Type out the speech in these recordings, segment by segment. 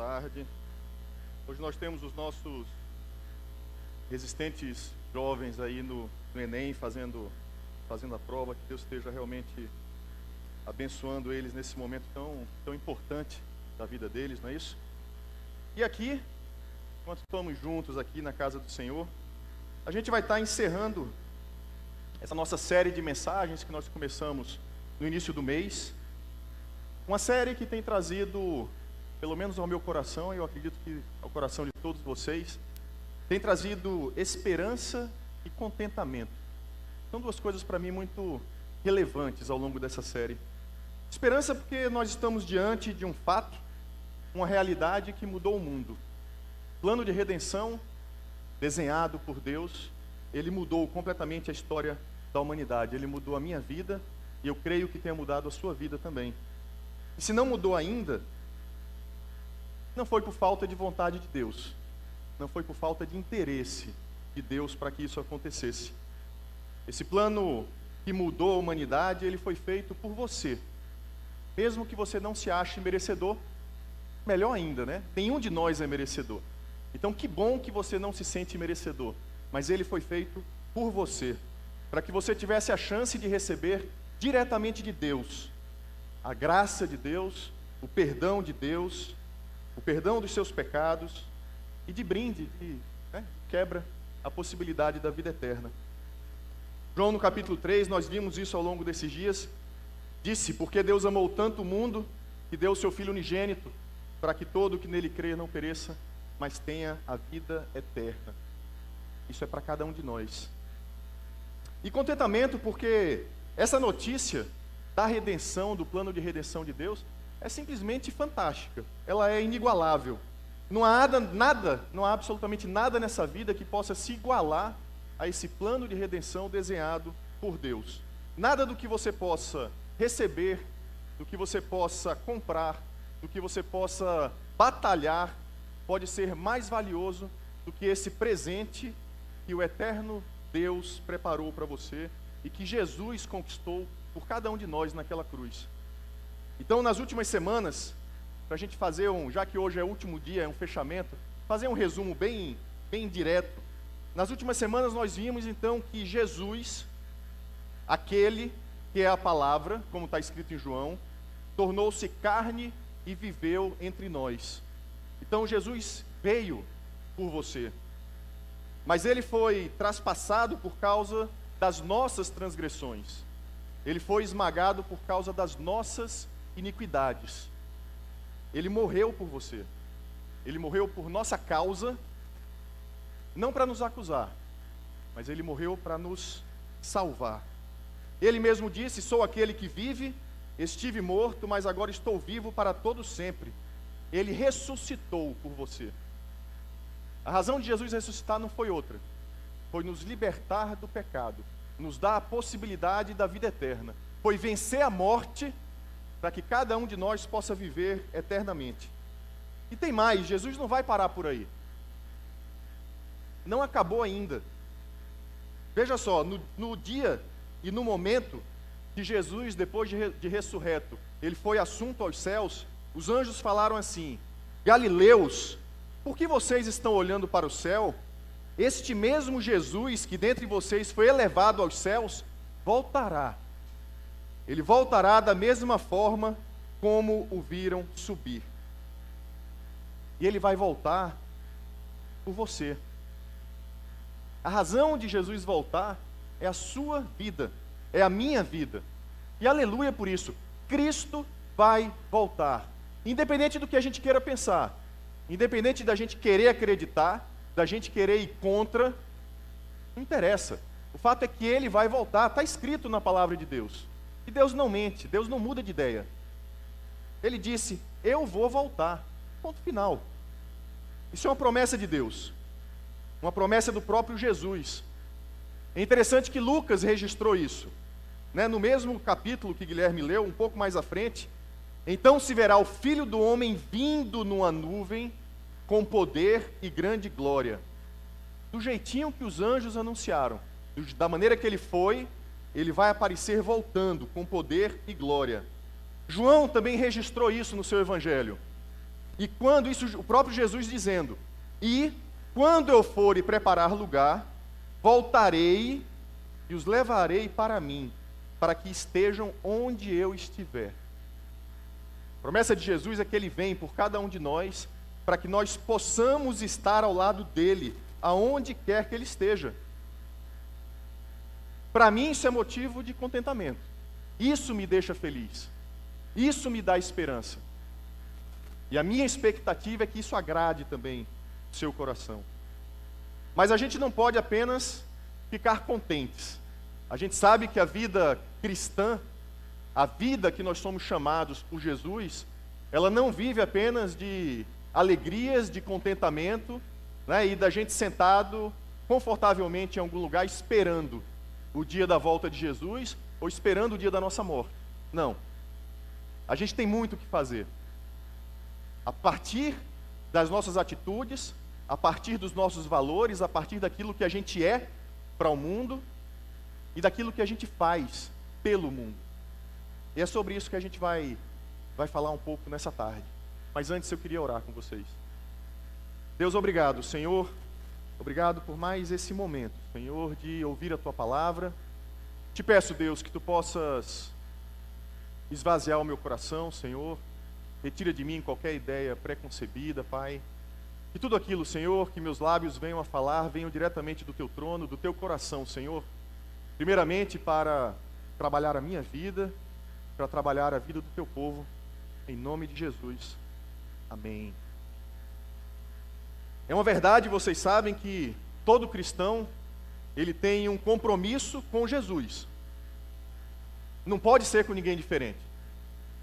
tarde. Hoje nós temos os nossos resistentes jovens aí no, no Enem fazendo, fazendo a prova. Que Deus esteja realmente abençoando eles nesse momento tão, tão importante da vida deles, não é isso? E aqui, enquanto estamos juntos aqui na casa do Senhor, a gente vai estar encerrando essa nossa série de mensagens que nós começamos no início do mês. Uma série que tem trazido, pelo menos ao meu coração, e eu acredito que ao coração de todos vocês, tem trazido esperança e contentamento. São duas coisas para mim muito relevantes ao longo dessa série. Esperança porque nós estamos diante de um fato, uma realidade que mudou o mundo. Plano de redenção desenhado por Deus, ele mudou completamente a história da humanidade. Ele mudou a minha vida e eu creio que tenha mudado a sua vida também. E se não mudou ainda, não foi por falta de vontade de Deus, não foi por falta de interesse de Deus para que isso acontecesse. Esse plano que mudou a humanidade, ele foi feito por você. Mesmo que você não se ache merecedor, melhor ainda, né? Nenhum de nós é merecedor. Então, que bom que você não se sente merecedor, mas ele foi feito por você, para que você tivesse a chance de receber diretamente de Deus a graça de Deus, o perdão de Deus, o perdão dos seus pecados e de brinde, de né, quebra a possibilidade da vida eterna. João no capítulo 3, nós vimos isso ao longo desses dias, disse: Porque Deus amou tanto o mundo que deu o seu Filho unigênito, para que todo que nele crê não pereça, mas tenha a vida eterna. Isso é para cada um de nós. E contentamento, porque essa notícia da redenção, do plano de redenção de Deus, é simplesmente fantástica. Ela é inigualável. Não há nada, não há absolutamente nada nessa vida que possa se igualar a esse plano de redenção desenhado por Deus. Nada do que você possa receber, do que você possa comprar, do que você possa batalhar, pode ser mais valioso do que esse presente que o eterno Deus preparou para você e que Jesus conquistou por cada um de nós naquela cruz. Então, nas últimas semanas, para a gente fazer um, já que hoje é o último dia, é um fechamento, fazer um resumo bem, bem direto. Nas últimas semanas nós vimos então que Jesus, aquele que é a palavra, como está escrito em João, tornou-se carne e viveu entre nós. Então Jesus veio por você, mas ele foi traspassado por causa das nossas transgressões. Ele foi esmagado por causa das nossas iniquidades. Ele morreu por você. Ele morreu por nossa causa, não para nos acusar, mas ele morreu para nos salvar. Ele mesmo disse: Sou aquele que vive, estive morto, mas agora estou vivo para todo sempre. Ele ressuscitou por você. A razão de Jesus ressuscitar não foi outra, foi nos libertar do pecado, nos dá a possibilidade da vida eterna. Foi vencer a morte para que cada um de nós possa viver eternamente. E tem mais, Jesus não vai parar por aí. Não acabou ainda. Veja só, no, no dia e no momento que Jesus, depois de, de ressurreto, ele foi assunto aos céus, os anjos falaram assim: Galileus, por que vocês estão olhando para o céu? Este mesmo Jesus que dentre vocês foi elevado aos céus, voltará. Ele voltará da mesma forma como o viram subir. E ele vai voltar por você. A razão de Jesus voltar é a sua vida, é a minha vida. E aleluia por isso. Cristo vai voltar. Independente do que a gente queira pensar, independente da gente querer acreditar, da gente querer ir contra, não interessa. O fato é que ele vai voltar, está escrito na palavra de Deus. E Deus não mente, Deus não muda de ideia. Ele disse: Eu vou voltar. Ponto final. Isso é uma promessa de Deus, uma promessa do próprio Jesus. É interessante que Lucas registrou isso. Né? No mesmo capítulo que Guilherme leu, um pouco mais à frente, então se verá o filho do homem vindo numa nuvem com poder e grande glória. Do jeitinho que os anjos anunciaram, da maneira que ele foi, ele vai aparecer voltando com poder e glória. João também registrou isso no seu evangelho. E quando isso, o próprio Jesus dizendo: E quando eu for e preparar lugar, voltarei e os levarei para mim, para que estejam onde eu estiver. A promessa de Jesus é que ele vem por cada um de nós, para que nós possamos estar ao lado dele, aonde quer que ele esteja. Para mim, isso é motivo de contentamento. Isso me deixa feliz. Isso me dá esperança. E a minha expectativa é que isso agrade também seu coração. Mas a gente não pode apenas ficar contentes. A gente sabe que a vida cristã, a vida que nós somos chamados por Jesus, ela não vive apenas de alegrias, de contentamento, né, e da gente sentado confortavelmente em algum lugar esperando o dia da volta de Jesus ou esperando o dia da nossa morte. Não. A gente tem muito o que fazer. A partir das nossas atitudes, a partir dos nossos valores, a partir daquilo que a gente é para o mundo e daquilo que a gente faz pelo mundo. E é sobre isso que a gente vai, vai falar um pouco nessa tarde. Mas antes eu queria orar com vocês. Deus, obrigado, Senhor. Obrigado por mais esse momento, Senhor, de ouvir a tua palavra. Te peço, Deus, que tu possas esvaziar o meu coração, Senhor. Retira de mim qualquer ideia preconcebida, Pai. Que tudo aquilo, Senhor, que meus lábios venham a falar, venham diretamente do teu trono, do teu coração, Senhor. Primeiramente para trabalhar a minha vida, para trabalhar a vida do teu povo, em nome de Jesus. Amém. É uma verdade, vocês sabem que todo cristão ele tem um compromisso com Jesus. Não pode ser com ninguém diferente.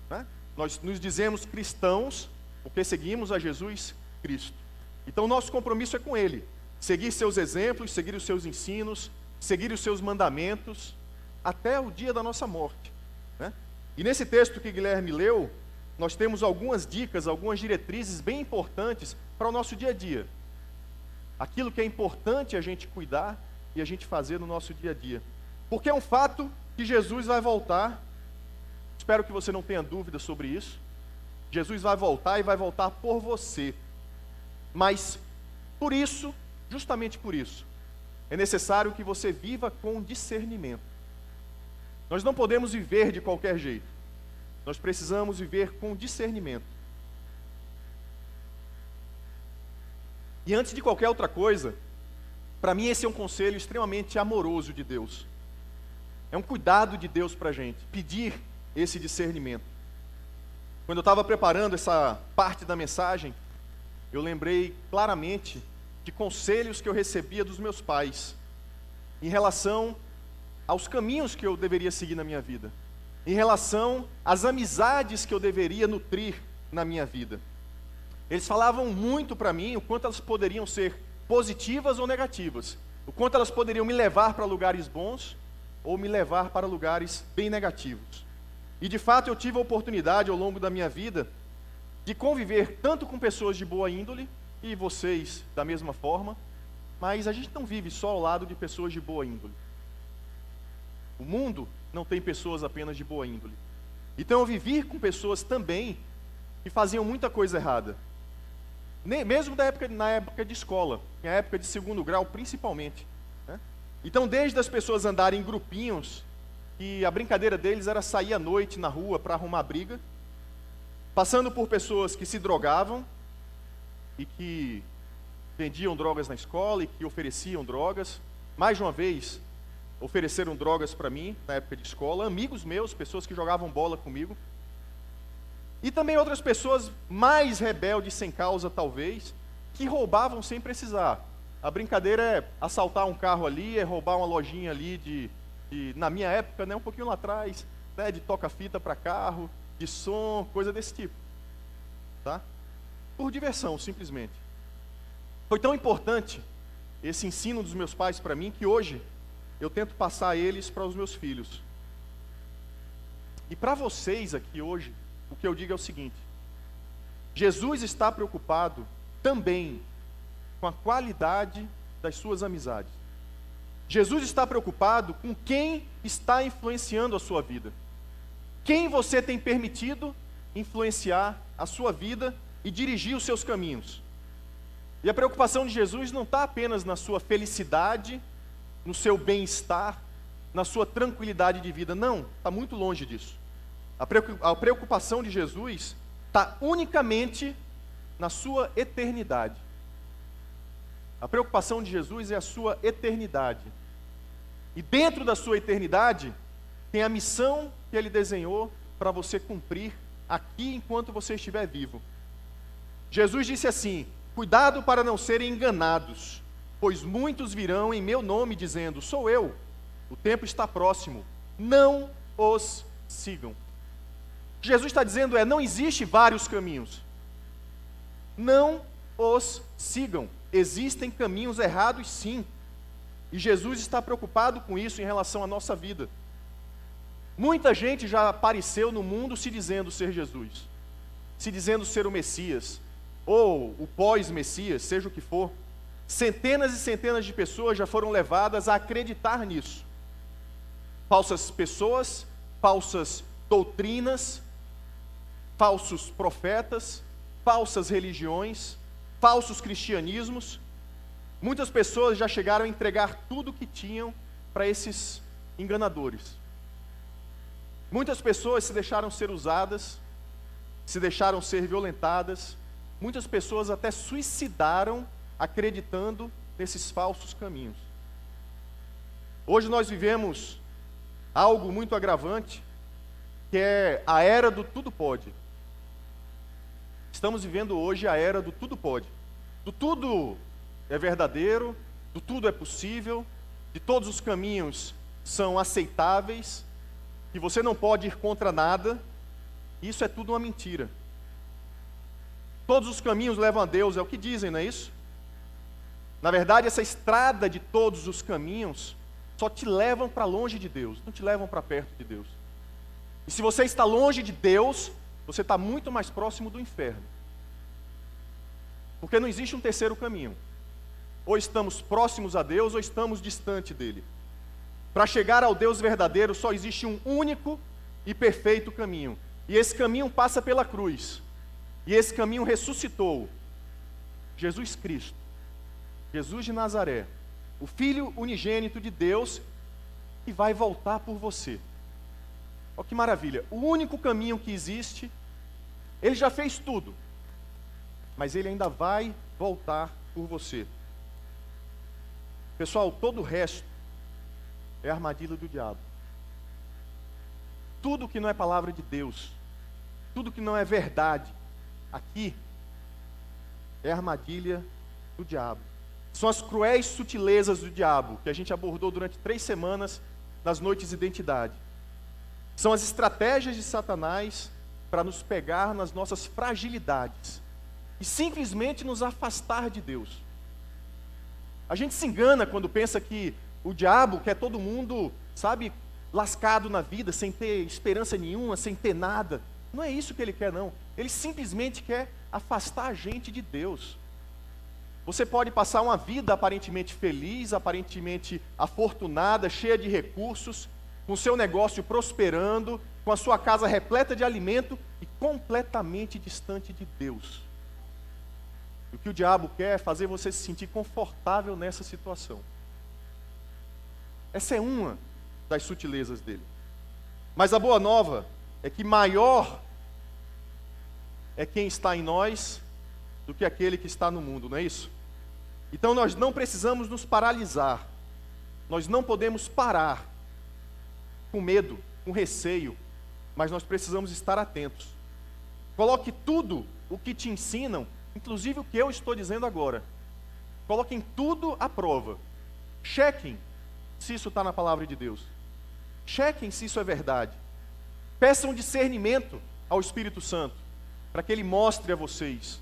Né? Nós nos dizemos cristãos porque seguimos a Jesus Cristo. Então, nosso compromisso é com Ele. Seguir seus exemplos, seguir os seus ensinos, seguir os seus mandamentos, até o dia da nossa morte. Né? E nesse texto que Guilherme leu, nós temos algumas dicas, algumas diretrizes bem importantes para o nosso dia a dia. Aquilo que é importante a gente cuidar e a gente fazer no nosso dia a dia. Porque é um fato que Jesus vai voltar. Espero que você não tenha dúvida sobre isso. Jesus vai voltar e vai voltar por você. Mas por isso, justamente por isso, é necessário que você viva com discernimento. Nós não podemos viver de qualquer jeito. Nós precisamos viver com discernimento. E antes de qualquer outra coisa, para mim esse é um conselho extremamente amoroso de Deus. É um cuidado de Deus para a gente, pedir esse discernimento. Quando eu estava preparando essa parte da mensagem, eu lembrei claramente de conselhos que eu recebia dos meus pais em relação aos caminhos que eu deveria seguir na minha vida, em relação às amizades que eu deveria nutrir na minha vida. Eles falavam muito para mim o quanto elas poderiam ser positivas ou negativas, o quanto elas poderiam me levar para lugares bons ou me levar para lugares bem negativos. E de fato eu tive a oportunidade ao longo da minha vida de conviver tanto com pessoas de boa índole, e vocês da mesma forma, mas a gente não vive só ao lado de pessoas de boa índole. O mundo não tem pessoas apenas de boa índole. Então eu vivi com pessoas também que faziam muita coisa errada. Mesmo da época, na época de escola, na época de segundo grau principalmente. Né? Então, desde as pessoas andarem em grupinhos, e a brincadeira deles era sair à noite na rua para arrumar briga, passando por pessoas que se drogavam e que vendiam drogas na escola e que ofereciam drogas. Mais uma vez, ofereceram drogas para mim na época de escola, amigos meus, pessoas que jogavam bola comigo. E também outras pessoas mais rebeldes sem causa, talvez, que roubavam sem precisar. A brincadeira é assaltar um carro ali, é roubar uma lojinha ali de, de na minha época, né, um pouquinho lá atrás, né, de toca-fita para carro, de som, coisa desse tipo. Tá? Por diversão, simplesmente. Foi tão importante esse ensino dos meus pais para mim que hoje eu tento passar eles para os meus filhos. E para vocês aqui hoje, o que eu digo é o seguinte: Jesus está preocupado também com a qualidade das suas amizades. Jesus está preocupado com quem está influenciando a sua vida. Quem você tem permitido influenciar a sua vida e dirigir os seus caminhos. E a preocupação de Jesus não está apenas na sua felicidade, no seu bem-estar, na sua tranquilidade de vida. Não, está muito longe disso. A preocupação de Jesus está unicamente na sua eternidade. A preocupação de Jesus é a sua eternidade. E dentro da sua eternidade, tem a missão que ele desenhou para você cumprir aqui enquanto você estiver vivo. Jesus disse assim: Cuidado para não serem enganados, pois muitos virão em meu nome dizendo: Sou eu, o tempo está próximo. Não os sigam. Jesus está dizendo é: não existe vários caminhos. Não os sigam. Existem caminhos errados, sim. E Jesus está preocupado com isso em relação à nossa vida. Muita gente já apareceu no mundo se dizendo ser Jesus, se dizendo ser o Messias, ou o pós-Messias, seja o que for. Centenas e centenas de pessoas já foram levadas a acreditar nisso. Falsas pessoas, falsas doutrinas, falsos profetas, falsas religiões, falsos cristianismos. Muitas pessoas já chegaram a entregar tudo o que tinham para esses enganadores. Muitas pessoas se deixaram ser usadas, se deixaram ser violentadas. Muitas pessoas até suicidaram acreditando nesses falsos caminhos. Hoje nós vivemos algo muito agravante, que é a era do tudo pode. Estamos vivendo hoje a era do tudo pode. Do tudo é verdadeiro, do tudo é possível, de todos os caminhos são aceitáveis, que você não pode ir contra nada. Isso é tudo uma mentira. Todos os caminhos levam a Deus, é o que dizem, não é isso? Na verdade, essa estrada de todos os caminhos só te levam para longe de Deus, não te levam para perto de Deus. E se você está longe de Deus, você está muito mais próximo do inferno. Porque não existe um terceiro caminho. Ou estamos próximos a Deus, ou estamos distante dele. Para chegar ao Deus verdadeiro, só existe um único e perfeito caminho. E esse caminho passa pela cruz. E esse caminho ressuscitou Jesus Cristo, Jesus de Nazaré, o Filho unigênito de Deus, que vai voltar por você. Olha que maravilha. O único caminho que existe, ele já fez tudo, mas ele ainda vai voltar por você. Pessoal, todo o resto é armadilha do diabo. Tudo que não é palavra de Deus, tudo que não é verdade, aqui é armadilha do diabo. São as cruéis sutilezas do diabo que a gente abordou durante três semanas nas noites de identidade. São as estratégias de Satanás para nos pegar nas nossas fragilidades e simplesmente nos afastar de Deus. A gente se engana quando pensa que o diabo quer todo mundo, sabe, lascado na vida, sem ter esperança nenhuma, sem ter nada. Não é isso que ele quer, não. Ele simplesmente quer afastar a gente de Deus. Você pode passar uma vida aparentemente feliz, aparentemente afortunada, cheia de recursos, com seu negócio prosperando, com a sua casa repleta de alimento e completamente distante de Deus. O que o diabo quer é fazer você se sentir confortável nessa situação. Essa é uma das sutilezas dele. Mas a boa nova é que maior é quem está em nós do que aquele que está no mundo, não é isso? Então nós não precisamos nos paralisar, nós não podemos parar com medo, com receio, mas nós precisamos estar atentos. Coloque tudo o que te ensinam, inclusive o que eu estou dizendo agora. Coloquem tudo à prova. Chequem se isso está na palavra de Deus. Chequem se isso é verdade. Peçam discernimento ao Espírito Santo, para que ele mostre a vocês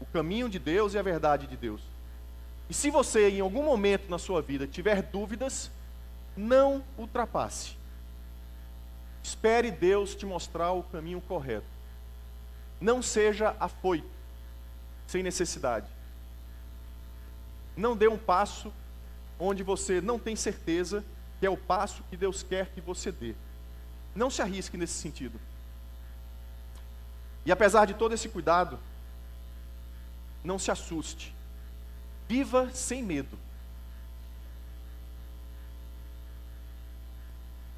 o caminho de Deus e a verdade de Deus. E se você, em algum momento na sua vida, tiver dúvidas, não ultrapasse. Espere Deus te mostrar o caminho correto. Não seja afoito, sem necessidade. Não dê um passo onde você não tem certeza que é o passo que Deus quer que você dê. Não se arrisque nesse sentido. E apesar de todo esse cuidado, não se assuste. Viva sem medo.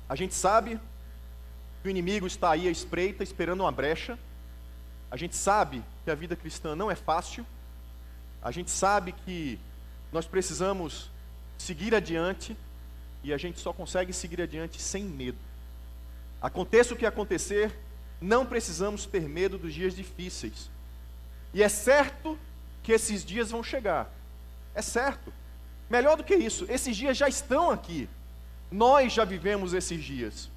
A gente sabe que o inimigo está aí à espreita, esperando uma brecha. A gente sabe que a vida cristã não é fácil. A gente sabe que nós precisamos seguir adiante e a gente só consegue seguir adiante sem medo. Aconteça o que acontecer, não precisamos ter medo dos dias difíceis. E é certo que esses dias vão chegar. É certo. Melhor do que isso, esses dias já estão aqui. Nós já vivemos esses dias.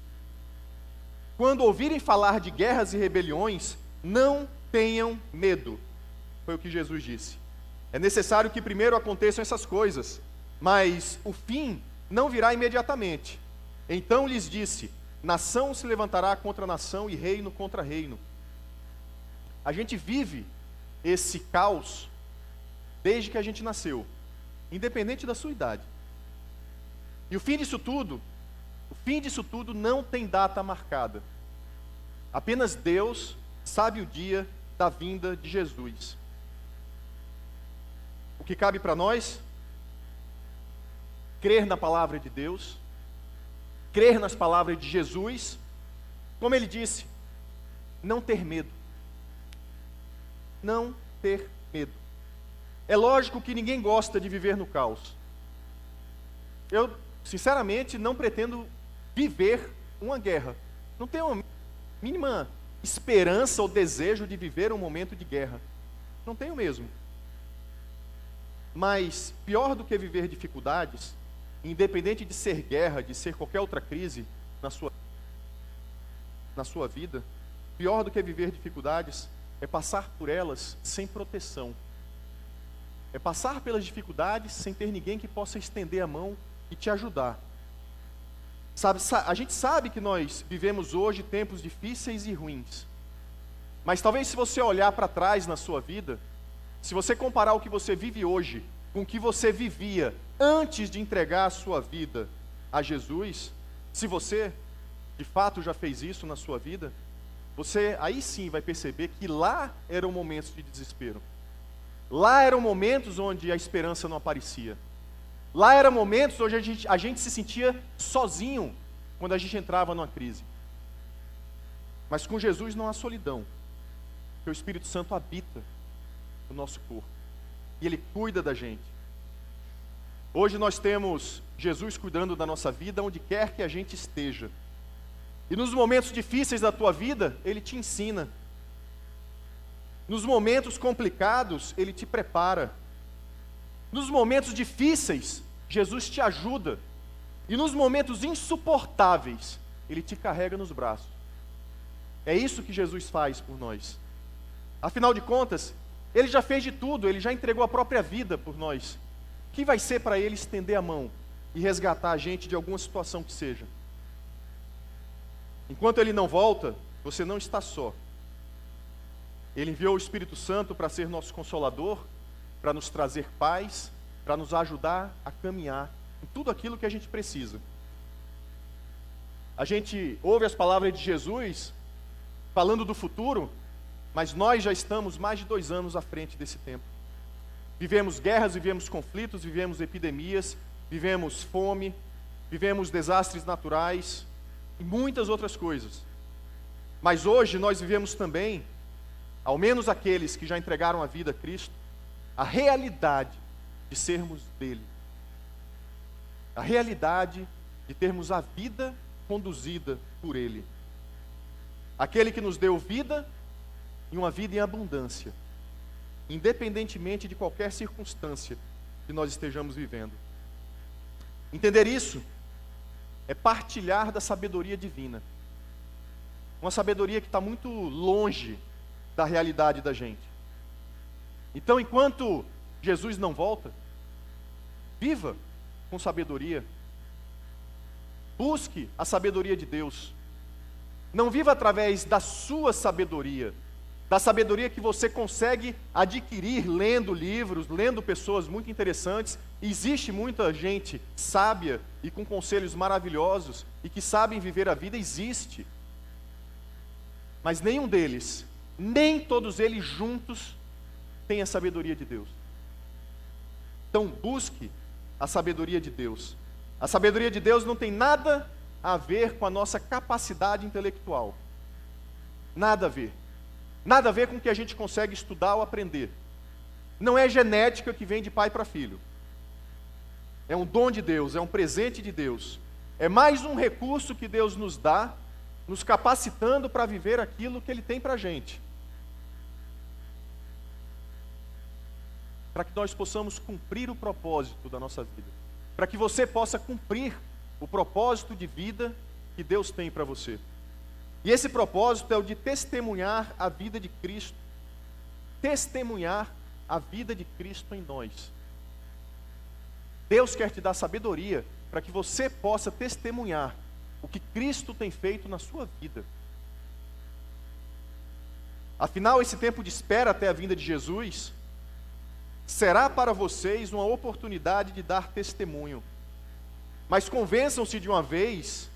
Quando ouvirem falar de guerras e rebeliões, não tenham medo. Foi o que Jesus disse. É necessário que primeiro aconteçam essas coisas, mas o fim não virá imediatamente. Então lhes disse: nação se levantará contra nação e reino contra reino. A gente vive esse caos desde que a gente nasceu, independente da sua idade. E o fim disso tudo, o fim disso tudo não tem data marcada. Apenas Deus sabe o dia da vinda de Jesus. O que cabe para nós? Crer na palavra de Deus, crer nas palavras de Jesus, como ele disse, não ter medo. Não ter. É lógico que ninguém gosta de viver no caos. Eu, sinceramente, não pretendo viver uma guerra. Não tenho a mínima esperança ou desejo de viver um momento de guerra. Não tenho mesmo. Mas pior do que viver dificuldades, independente de ser guerra, de ser qualquer outra crise na sua na sua vida, pior do que viver dificuldades é passar por elas sem proteção. É passar pelas dificuldades sem ter ninguém que possa estender a mão e te ajudar. Sabe, a gente sabe que nós vivemos hoje tempos difíceis e ruins. Mas talvez se você olhar para trás na sua vida, se você comparar o que você vive hoje com o que você vivia antes de entregar a sua vida a Jesus, se você de fato já fez isso na sua vida, você aí sim vai perceber que lá eram momentos de desespero. Lá eram momentos onde a esperança não aparecia. Lá eram momentos onde a gente, a gente se sentia sozinho quando a gente entrava numa crise. Mas com Jesus não há solidão, porque o Espírito Santo habita no nosso corpo e ele cuida da gente. Hoje nós temos Jesus cuidando da nossa vida onde quer que a gente esteja. E nos momentos difíceis da tua vida, Ele te ensina. Nos momentos complicados, Ele te prepara. Nos momentos difíceis, Jesus te ajuda. E nos momentos insuportáveis, Ele te carrega nos braços. É isso que Jesus faz por nós. Afinal de contas, Ele já fez de tudo, Ele já entregou a própria vida por nós. Que vai ser para Ele estender a mão e resgatar a gente de alguma situação que seja? Enquanto ele não volta, você não está só. Ele enviou o Espírito Santo para ser nosso consolador, para nos trazer paz, para nos ajudar a caminhar em tudo aquilo que a gente precisa. A gente ouve as palavras de Jesus falando do futuro, mas nós já estamos mais de dois anos à frente desse tempo. Vivemos guerras, vivemos conflitos, vivemos epidemias, vivemos fome, vivemos desastres naturais, e muitas outras coisas. Mas hoje nós vivemos também, ao menos aqueles que já entregaram a vida a Cristo, a realidade de sermos dele. A realidade de termos a vida conduzida por ele. Aquele que nos deu vida e uma vida em abundância, independentemente de qualquer circunstância que nós estejamos vivendo. Entender isso é partilhar da sabedoria divina. Uma sabedoria que está muito longe da realidade da gente. Então, enquanto Jesus não volta, viva com sabedoria. Busque a sabedoria de Deus. Não viva através da sua sabedoria, da sabedoria que você consegue adquirir lendo livros, lendo pessoas muito interessantes. Existe muita gente sábia e com conselhos maravilhosos e que sabem viver a vida, existe. Mas nenhum deles, nem todos eles juntos, tem a sabedoria de Deus. Então, busque a sabedoria de Deus. A sabedoria de Deus não tem nada a ver com a nossa capacidade intelectual. Nada a ver. Nada a ver com o que a gente consegue estudar ou aprender. Não é genética que vem de pai para filho. É um dom de Deus, é um presente de Deus. É mais um recurso que Deus nos dá, nos capacitando para viver aquilo que Ele tem para a gente. Para que nós possamos cumprir o propósito da nossa vida. Para que você possa cumprir o propósito de vida que Deus tem para você. E esse propósito é o de testemunhar a vida de Cristo. Testemunhar a vida de Cristo em nós. Deus quer te dar sabedoria para que você possa testemunhar o que Cristo tem feito na sua vida. Afinal, esse tempo de espera até a vinda de Jesus será para vocês uma oportunidade de dar testemunho. Mas convençam-se de uma vez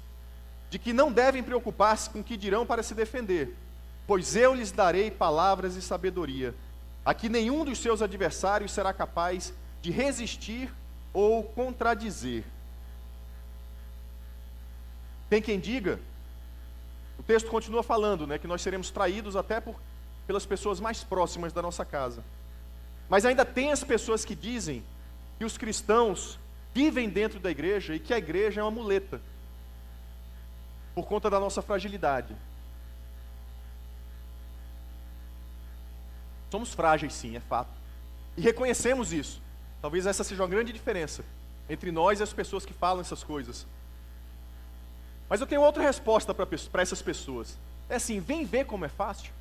de que não devem preocupar-se com o que dirão para se defender, pois eu lhes darei palavras e sabedoria, a que nenhum dos seus adversários será capaz de resistir ou contradizer. Tem quem diga, o texto continua falando, né, que nós seremos traídos até por, pelas pessoas mais próximas da nossa casa. Mas ainda tem as pessoas que dizem que os cristãos vivem dentro da igreja e que a igreja é uma muleta, por conta da nossa fragilidade. Somos frágeis, sim, é fato. E reconhecemos isso. Talvez essa seja uma grande diferença entre nós e as pessoas que falam essas coisas. Mas eu tenho outra resposta para essas pessoas. É assim: vem ver como é fácil.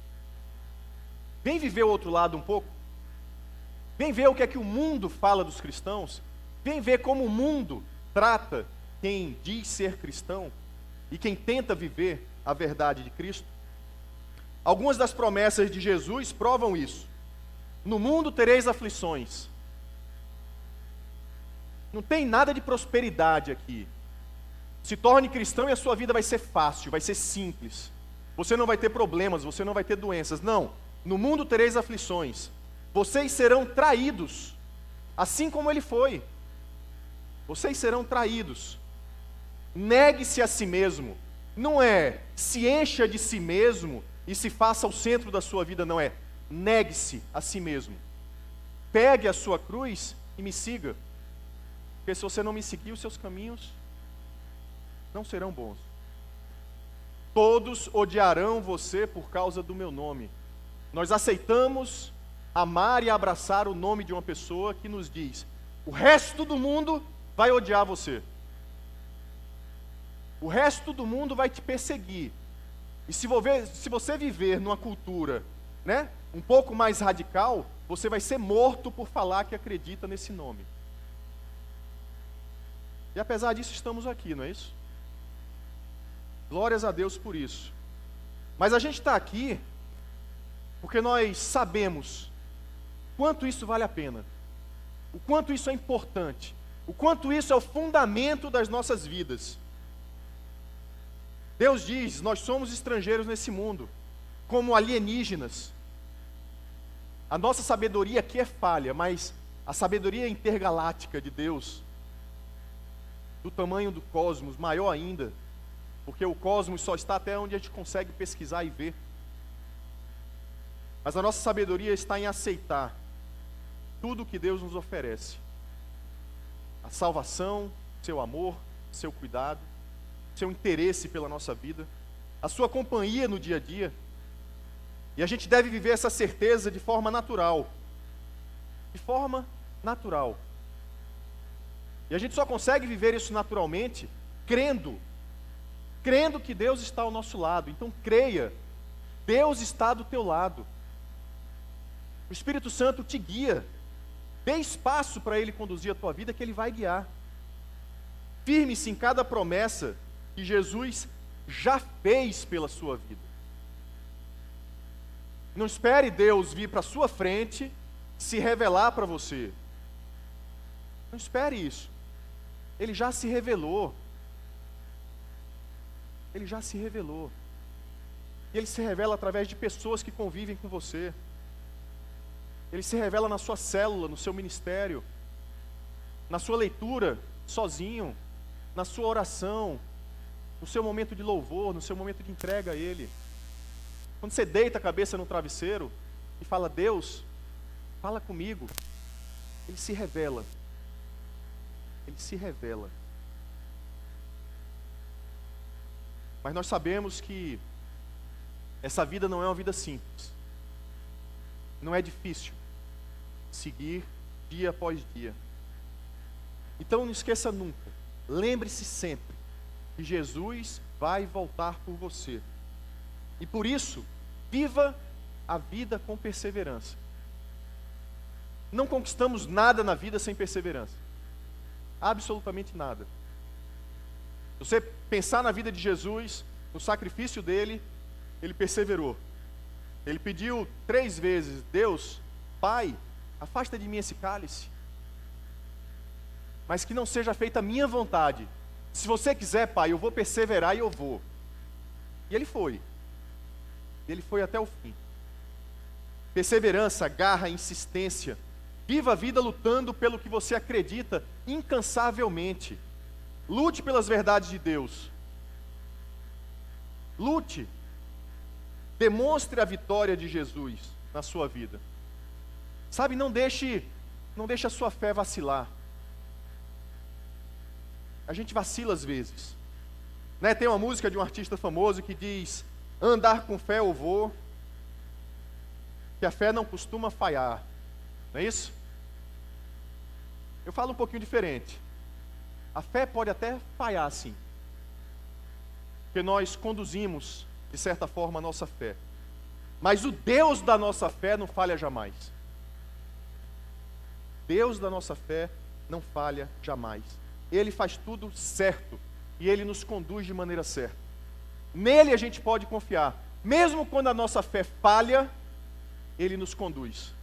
Vem viver o outro lado um pouco. Vem ver o que é que o mundo fala dos cristãos. Vem ver como o mundo trata quem diz ser cristão e quem tenta viver a verdade de Cristo. Algumas das promessas de Jesus provam isso. No mundo tereis aflições. Não tem nada de prosperidade aqui. Se torne cristão e a sua vida vai ser fácil, vai ser simples. Você não vai ter problemas, você não vai ter doenças. Não. No mundo tereis aflições. Vocês serão traídos, assim como ele foi. Vocês serão traídos. Negue-se a si mesmo. Não é se encha de si mesmo e se faça o centro da sua vida, não é. Negue-se a si mesmo. Pegue a sua cruz e me siga. Porque se você não me seguir, os seus caminhos não serão bons. Todos odiarão você por causa do meu nome. Nós aceitamos amar e abraçar o nome de uma pessoa que nos diz: o resto do mundo vai odiar você. O resto do mundo vai te perseguir. E se você viver numa cultura, né, um pouco mais radical, você vai ser morto por falar que acredita nesse nome. E apesar disso, estamos aqui, não é isso? Glórias a Deus por isso. Mas a gente está aqui porque nós sabemos quanto isso vale a pena, o quanto isso é importante, o quanto isso é o fundamento das nossas vidas. Deus diz: nós somos estrangeiros nesse mundo, como alienígenas. A nossa sabedoria aqui é falha, mas a sabedoria intergaláctica de Deus, do tamanho do cosmos, maior ainda, porque o cosmos só está até onde a gente consegue pesquisar e ver. Mas a nossa sabedoria está em aceitar tudo que Deus nos oferece: a salvação, seu amor, seu cuidado, seu interesse pela nossa vida, a sua companhia no dia a dia. E a gente deve viver essa certeza de forma natural. De forma natural. E a gente só consegue viver isso naturalmente crendo crendo que Deus está ao nosso lado. Então creia, Deus está do teu lado. O Espírito Santo te guia. Dê espaço para Ele conduzir a tua vida, que Ele vai guiar. Firme-se em cada promessa que Jesus já fez pela sua vida. Não espere Deus vir para a sua frente se revelar para você. Não espere isso. Ele já se revelou. Ele já se revelou. E ele se revela através de pessoas que convivem com você. Ele se revela na sua célula, no seu ministério, na sua leitura, sozinho, na sua oração, no seu momento de louvor, no seu momento de entrega a Ele. Quando você deita a cabeça no travesseiro e fala, Deus, fala comigo, Ele se revela. Ele se revela. Mas nós sabemos que essa vida não é uma vida simples. Não é difícil seguir dia após dia. Então não esqueça nunca, lembre-se sempre que Jesus vai voltar por você. E por isso, viva a vida com perseverança. Não conquistamos nada na vida sem perseverança. Absolutamente nada. Se você pensar na vida de Jesus, no sacrifício dele, ele perseverou. Ele pediu três vezes: Deus, Pai, afasta de mim esse cálice. Mas que não seja feita a minha vontade. Se você quiser, Pai, eu vou perseverar e eu vou. E ele foi. Ele foi até o fim. Perseverança, garra, insistência. Viva a vida lutando pelo que você acredita incansavelmente. Lute pelas verdades de Deus. Lute Demonstre a vitória de Jesus na sua vida. Sabe, não deixe, não deixe a sua fé vacilar. A gente vacila às vezes. Né? Tem uma música de um artista famoso que diz: Andar com fé eu vou, que a fé não costuma falhar. Não é isso? Eu falo um pouquinho diferente. A fé pode até falhar, sim. Porque nós conduzimos de certa forma, a nossa fé. Mas o Deus da nossa fé não falha jamais. Deus da nossa fé não falha jamais. Ele faz tudo certo e ele nos conduz de maneira certa. Nele a gente pode confiar. Mesmo quando a nossa fé falha, ele nos conduz.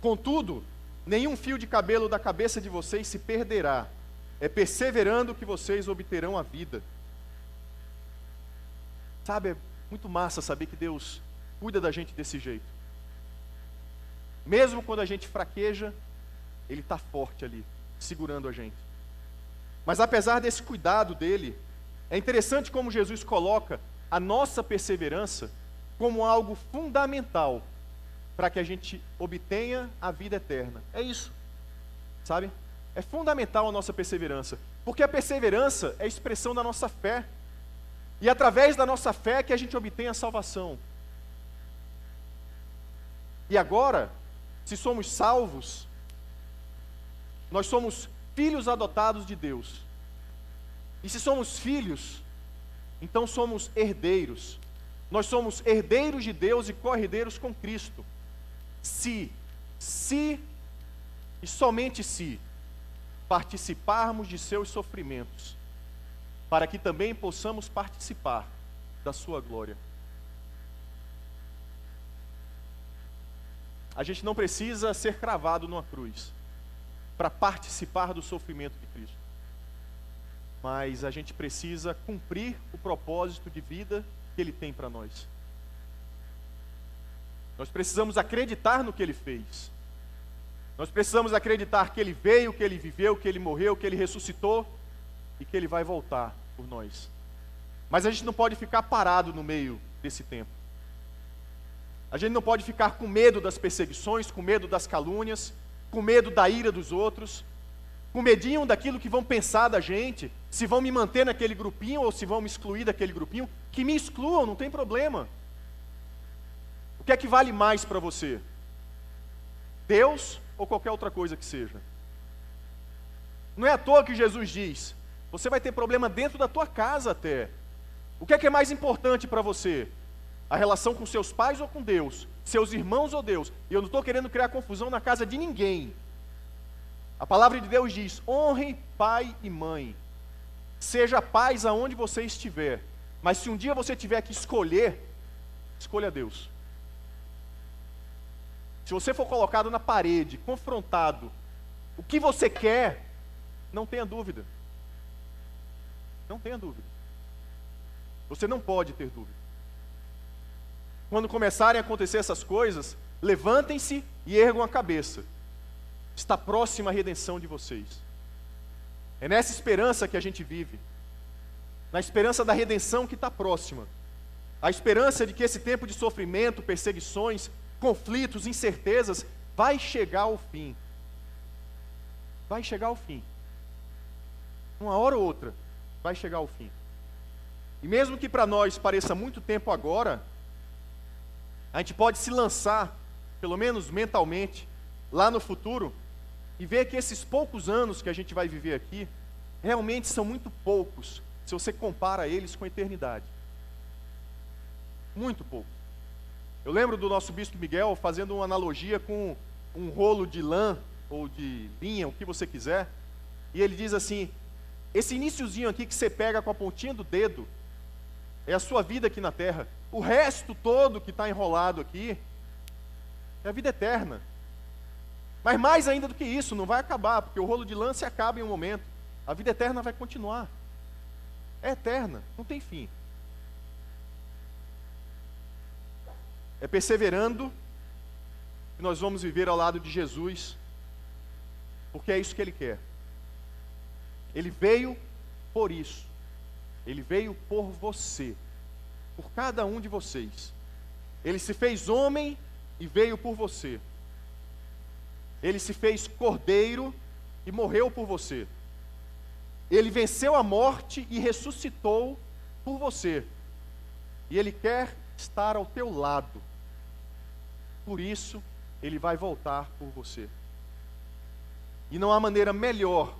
Contudo, nenhum fio de cabelo da cabeça de vocês se perderá. É perseverando que vocês obterão a vida. Sabe, é muito massa saber que Deus cuida da gente desse jeito. Mesmo quando a gente fraqueja, Ele está forte ali, segurando a gente. Mas apesar desse cuidado dele, é interessante como Jesus coloca a nossa perseverança como algo fundamental para que a gente obtenha a vida eterna. É isso, sabe? É fundamental a nossa perseverança, porque a perseverança é a expressão da nossa fé. E através da nossa fé que a gente obtém a salvação. E agora, se somos salvos, nós somos filhos adotados de Deus. E se somos filhos, então somos herdeiros. Nós somos herdeiros de Deus e co-herdeiros com Cristo. Se, se e somente se participarmos de seus sofrimentos para que também possamos participar da sua glória. A gente não precisa ser cravado numa cruz para participar do sofrimento de Cristo. Mas a gente precisa cumprir o propósito de vida que Ele tem para nós. Nós precisamos acreditar no que Ele fez. Nós precisamos acreditar que Ele veio, que Ele viveu, que Ele morreu, que Ele ressuscitou e que Ele vai voltar por nós. Mas a gente não pode ficar parado no meio desse tempo. A gente não pode ficar com medo das perseguições, com medo das calúnias, com medo da ira dos outros, com medinho daquilo que vão pensar da gente, se vão me manter naquele grupinho ou se vão me excluir daquele grupinho. Que me excluam, não tem problema. O que é que vale mais para você? Deus ou qualquer outra coisa que seja? Não é à toa que Jesus diz: você vai ter problema dentro da tua casa até. O que é que é mais importante para você? A relação com seus pais ou com Deus? Seus irmãos ou Deus? E eu não estou querendo criar confusão na casa de ninguém. A palavra de Deus diz: honre pai e mãe. Seja paz aonde você estiver. Mas se um dia você tiver que escolher, escolha Deus. Se você for colocado na parede, confrontado, o que você quer, não tenha dúvida. Não tenha dúvida. Você não pode ter dúvida. Quando começarem a acontecer essas coisas, Levantem-se e ergam a cabeça. Está próxima a redenção de vocês. É nessa esperança que a gente vive. Na esperança da redenção que está próxima. A esperança de que esse tempo de sofrimento, perseguições, conflitos, incertezas vai chegar ao fim. Vai chegar ao fim. Uma hora ou outra vai chegar ao fim. E mesmo que para nós pareça muito tempo agora, a gente pode se lançar, pelo menos mentalmente, lá no futuro e ver que esses poucos anos que a gente vai viver aqui realmente são muito poucos se você compara eles com a eternidade. Muito pouco. Eu lembro do nosso bispo Miguel fazendo uma analogia com um rolo de lã ou de linha, o que você quiser, e ele diz assim: esse iníciozinho aqui que você pega com a pontinha do dedo é a sua vida aqui na terra. O resto todo que está enrolado aqui é a vida eterna. Mas mais ainda do que isso, não vai acabar, porque o rolo de se acaba em um momento. A vida eterna vai continuar. É eterna, não tem fim. É perseverando que nós vamos viver ao lado de Jesus, porque é isso que Ele quer. Ele veio por isso. Ele veio por você, por cada um de vocês. Ele se fez homem e veio por você. Ele se fez cordeiro e morreu por você. Ele venceu a morte e ressuscitou por você. E ele quer estar ao teu lado. Por isso, ele vai voltar por você. E não há maneira melhor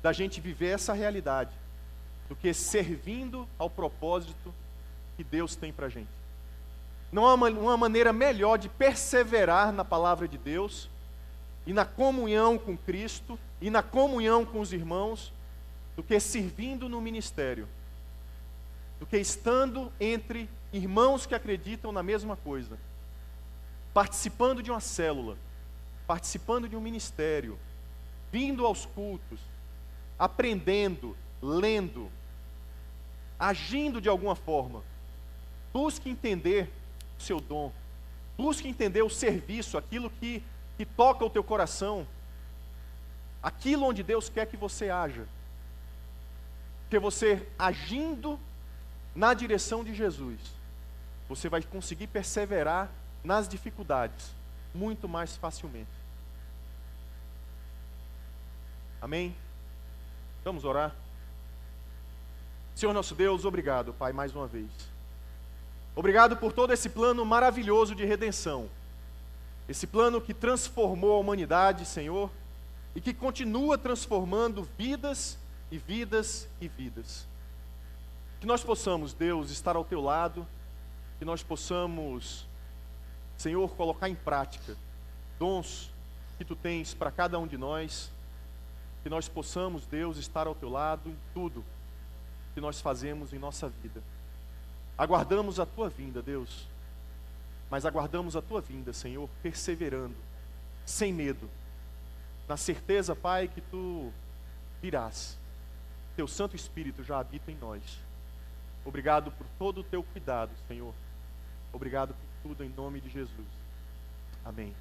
da gente viver essa realidade do que servindo ao propósito que Deus tem para a gente. Não há uma, uma maneira melhor de perseverar na palavra de Deus e na comunhão com Cristo e na comunhão com os irmãos do que servindo no ministério, do que estando entre irmãos que acreditam na mesma coisa, participando de uma célula, participando de um ministério, vindo aos cultos, aprendendo, lendo, agindo de alguma forma. Busque entender o seu dom. Busque entender o serviço, aquilo que, que toca o teu coração. Aquilo onde Deus quer que você haja. Porque você agindo na direção de Jesus, você vai conseguir perseverar nas dificuldades muito mais facilmente. Amém? Vamos orar? Senhor nosso Deus, obrigado, Pai, mais uma vez. Obrigado por todo esse plano maravilhoso de redenção. Esse plano que transformou a humanidade, Senhor, e que continua transformando vidas e vidas e vidas. Que nós possamos, Deus, estar ao teu lado, que nós possamos, Senhor, colocar em prática dons que tu tens para cada um de nós que nós possamos, Deus, estar ao teu lado em tudo que nós fazemos em nossa vida. Aguardamos a tua vinda, Deus, mas aguardamos a tua vinda, Senhor, perseverando, sem medo, na certeza, Pai, que tu virás. Teu Santo Espírito já habita em nós. Obrigado por todo o teu cuidado, Senhor. Obrigado por tudo em nome de Jesus. Amém.